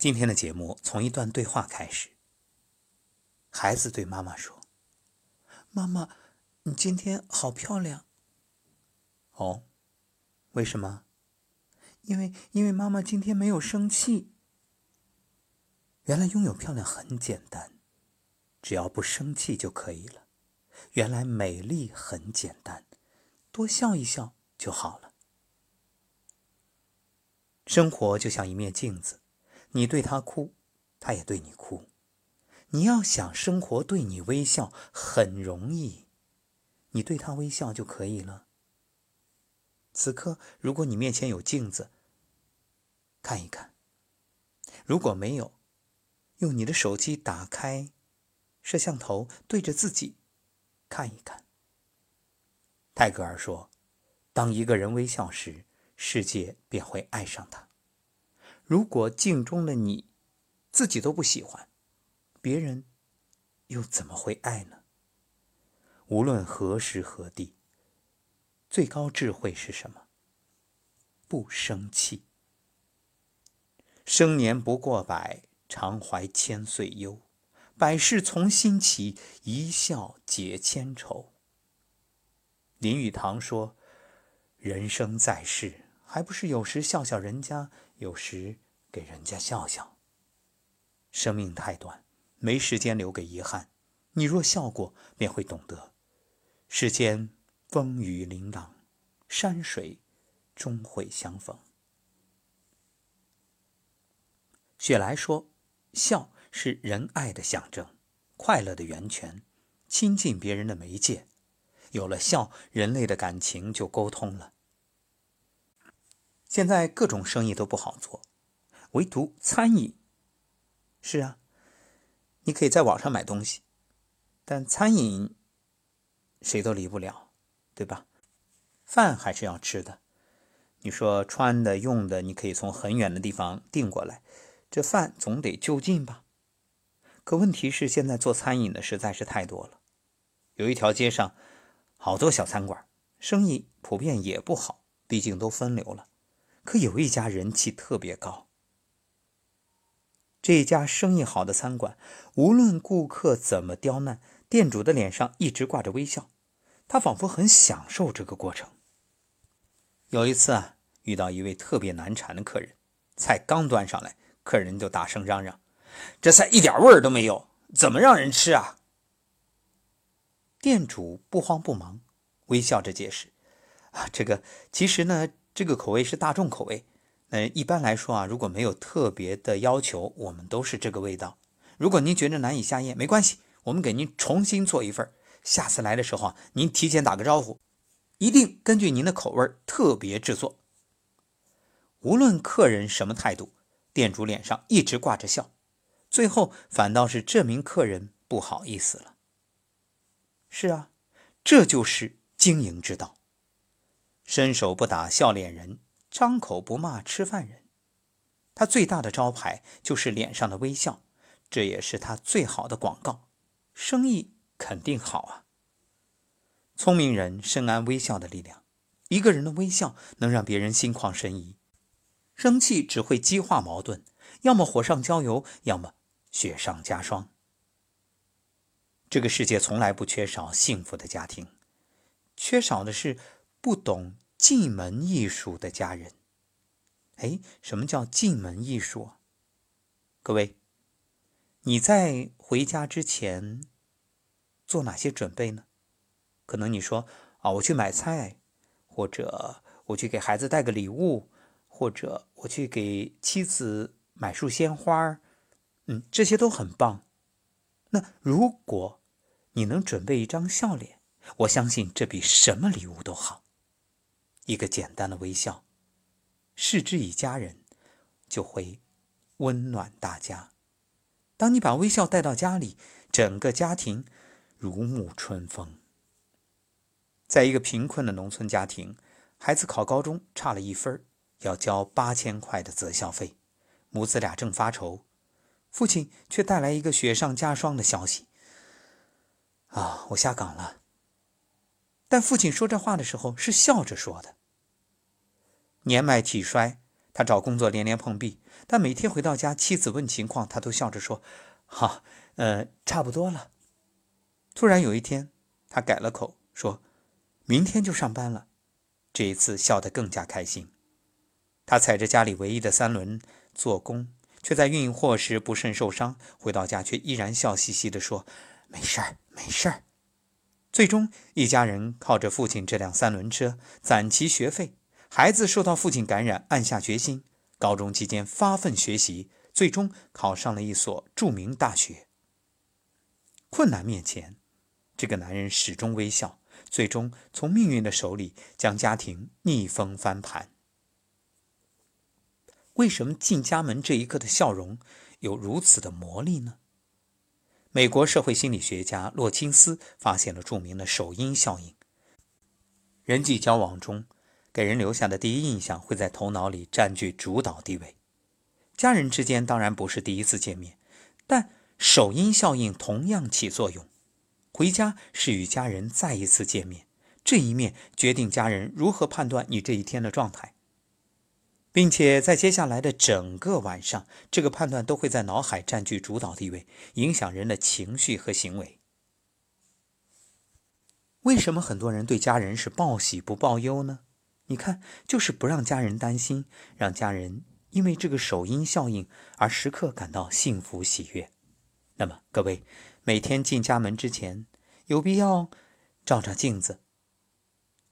今天的节目从一段对话开始。孩子对妈妈说：“妈妈，你今天好漂亮。”哦，为什么？因为因为妈妈今天没有生气。原来拥有漂亮很简单，只要不生气就可以了。原来美丽很简单，多笑一笑就好了。生活就像一面镜子。你对他哭，他也对你哭。你要想生活对你微笑，很容易，你对他微笑就可以了。此刻，如果你面前有镜子，看一看；如果没有，用你的手机打开摄像头，对着自己看一看。泰戈尔说：“当一个人微笑时，世界便会爱上他。”如果镜中的你自己都不喜欢，别人又怎么会爱呢？无论何时何地，最高智慧是什么？不生气。生年不过百，常怀千岁忧。百事从心起，一笑解千愁。林语堂说：“人生在世。”还不是有时笑笑人家，有时给人家笑笑。生命太短，没时间留给遗憾。你若笑过，便会懂得，世间风雨琳琅，山水终会相逢。雪莱说：“笑是仁爱的象征，快乐的源泉，亲近别人的媒介。有了笑，人类的感情就沟通了。”现在各种生意都不好做，唯独餐饮。是啊，你可以在网上买东西，但餐饮谁都离不了，对吧？饭还是要吃的。你说穿的、用的，你可以从很远的地方订过来，这饭总得就近吧？可问题是，现在做餐饮的实在是太多了。有一条街上好多小餐馆，生意普遍也不好，毕竟都分流了。可有一家人气特别高。这家生意好的餐馆，无论顾客怎么刁难，店主的脸上一直挂着微笑，他仿佛很享受这个过程。有一次啊，遇到一位特别难缠的客人，菜刚端上来，客人就大声嚷嚷：“这菜一点味儿都没有，怎么让人吃啊？”店主不慌不忙，微笑着解释：“啊，这个其实呢。”这个口味是大众口味，那一般来说啊，如果没有特别的要求，我们都是这个味道。如果您觉得难以下咽，没关系，我们给您重新做一份。下次来的时候啊，您提前打个招呼，一定根据您的口味特别制作。无论客人什么态度，店主脸上一直挂着笑，最后反倒是这名客人不好意思了。是啊，这就是经营之道。伸手不打笑脸人，张口不骂吃饭人。他最大的招牌就是脸上的微笑，这也是他最好的广告，生意肯定好啊。聪明人深谙微笑的力量，一个人的微笑能让别人心旷神怡，生气只会激化矛盾，要么火上浇油，要么雪上加霜。这个世界从来不缺少幸福的家庭，缺少的是。不懂进门艺术的家人，哎，什么叫进门艺术啊？各位，你在回家之前做哪些准备呢？可能你说啊，我去买菜，或者我去给孩子带个礼物，或者我去给妻子买束鲜花嗯，这些都很棒。那如果你能准备一张笑脸，我相信这比什么礼物都好。一个简单的微笑，视之以家人，就会温暖大家。当你把微笑带到家里，整个家庭如沐春风。在一个贫困的农村家庭，孩子考高中差了一分，要交八千块的择校费，母子俩正发愁，父亲却带来一个雪上加霜的消息：啊，我下岗了。但父亲说这话的时候是笑着说的。年迈体衰，他找工作连连碰壁，但每天回到家，妻子问情况，他都笑着说：“好，呃，差不多了。”突然有一天，他改了口，说：“明天就上班了。”这一次笑得更加开心。他踩着家里唯一的三轮做工，却在运货时不慎受伤，回到家却依然笑嘻嘻地说：“没事儿，没事儿。”最终，一家人靠着父亲这辆三轮车攒齐学费，孩子受到父亲感染，暗下决心。高中期间发奋学习，最终考上了一所著名大学。困难面前，这个男人始终微笑，最终从命运的手里将家庭逆风翻盘。为什么进家门这一刻的笑容有如此的魔力呢？美国社会心理学家洛钦斯发现了著名的首因效应。人际交往中。给人留下的第一印象会在头脑里占据主导地位。家人之间当然不是第一次见面，但首因效应同样起作用。回家是与家人再一次见面，这一面决定家人如何判断你这一天的状态，并且在接下来的整个晚上，这个判断都会在脑海占据主导地位，影响人的情绪和行为。为什么很多人对家人是报喜不报忧呢？你看，就是不让家人担心，让家人因为这个首因效应而时刻感到幸福喜悦。那么，各位每天进家门之前，有必要照照镜子。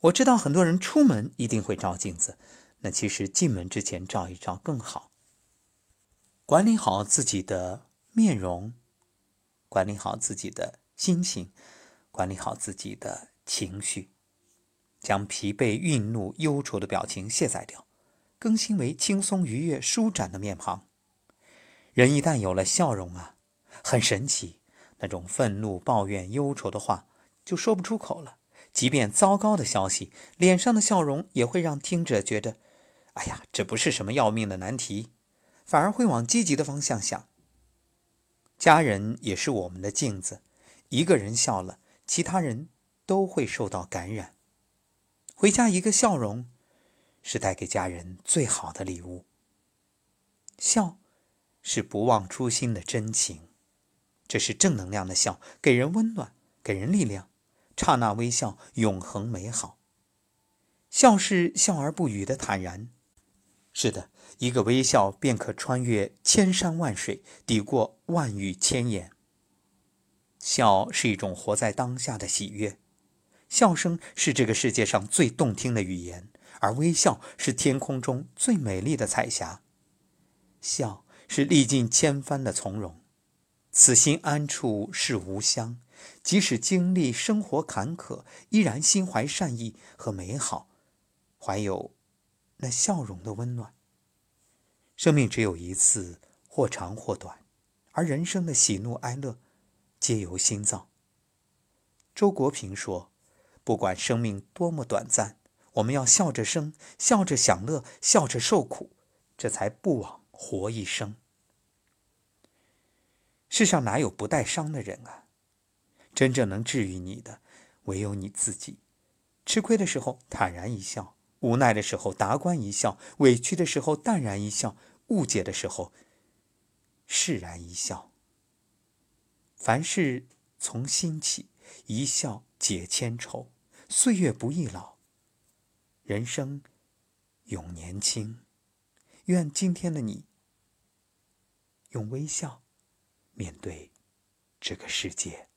我知道很多人出门一定会照镜子，那其实进门之前照一照更好。管理好自己的面容，管理好自己的心情，管理好自己的情绪。将疲惫、愠怒、忧愁的表情卸载掉，更新为轻松、愉悦、舒展的面庞。人一旦有了笑容啊，很神奇，那种愤怒、抱怨、忧愁的话就说不出口了。即便糟糕的消息，脸上的笑容也会让听者觉得，哎呀，这不是什么要命的难题，反而会往积极的方向想。家人也是我们的镜子，一个人笑了，其他人都会受到感染。回家一个笑容，是带给家人最好的礼物。笑，是不忘初心的真情，这是正能量的笑，给人温暖，给人力量。刹那微笑，永恒美好。笑是笑而不语的坦然。是的，一个微笑便可穿越千山万水，抵过万语千言。笑是一种活在当下的喜悦。笑声是这个世界上最动听的语言，而微笑是天空中最美丽的彩霞。笑是历尽千帆的从容，此心安处是吾乡。即使经历生活坎坷，依然心怀善意和美好，怀有那笑容的温暖。生命只有一次，或长或短，而人生的喜怒哀乐，皆由心造。周国平说。不管生命多么短暂，我们要笑着生，笑着享乐，笑着受苦，这才不枉活一生。世上哪有不带伤的人啊？真正能治愈你的，唯有你自己。吃亏的时候坦然一笑，无奈的时候达观一笑，委屈的时候淡然一笑，误解的时候释然一笑。凡事从心起，一笑解千愁。岁月不易老，人生永年轻。愿今天的你用微笑面对这个世界。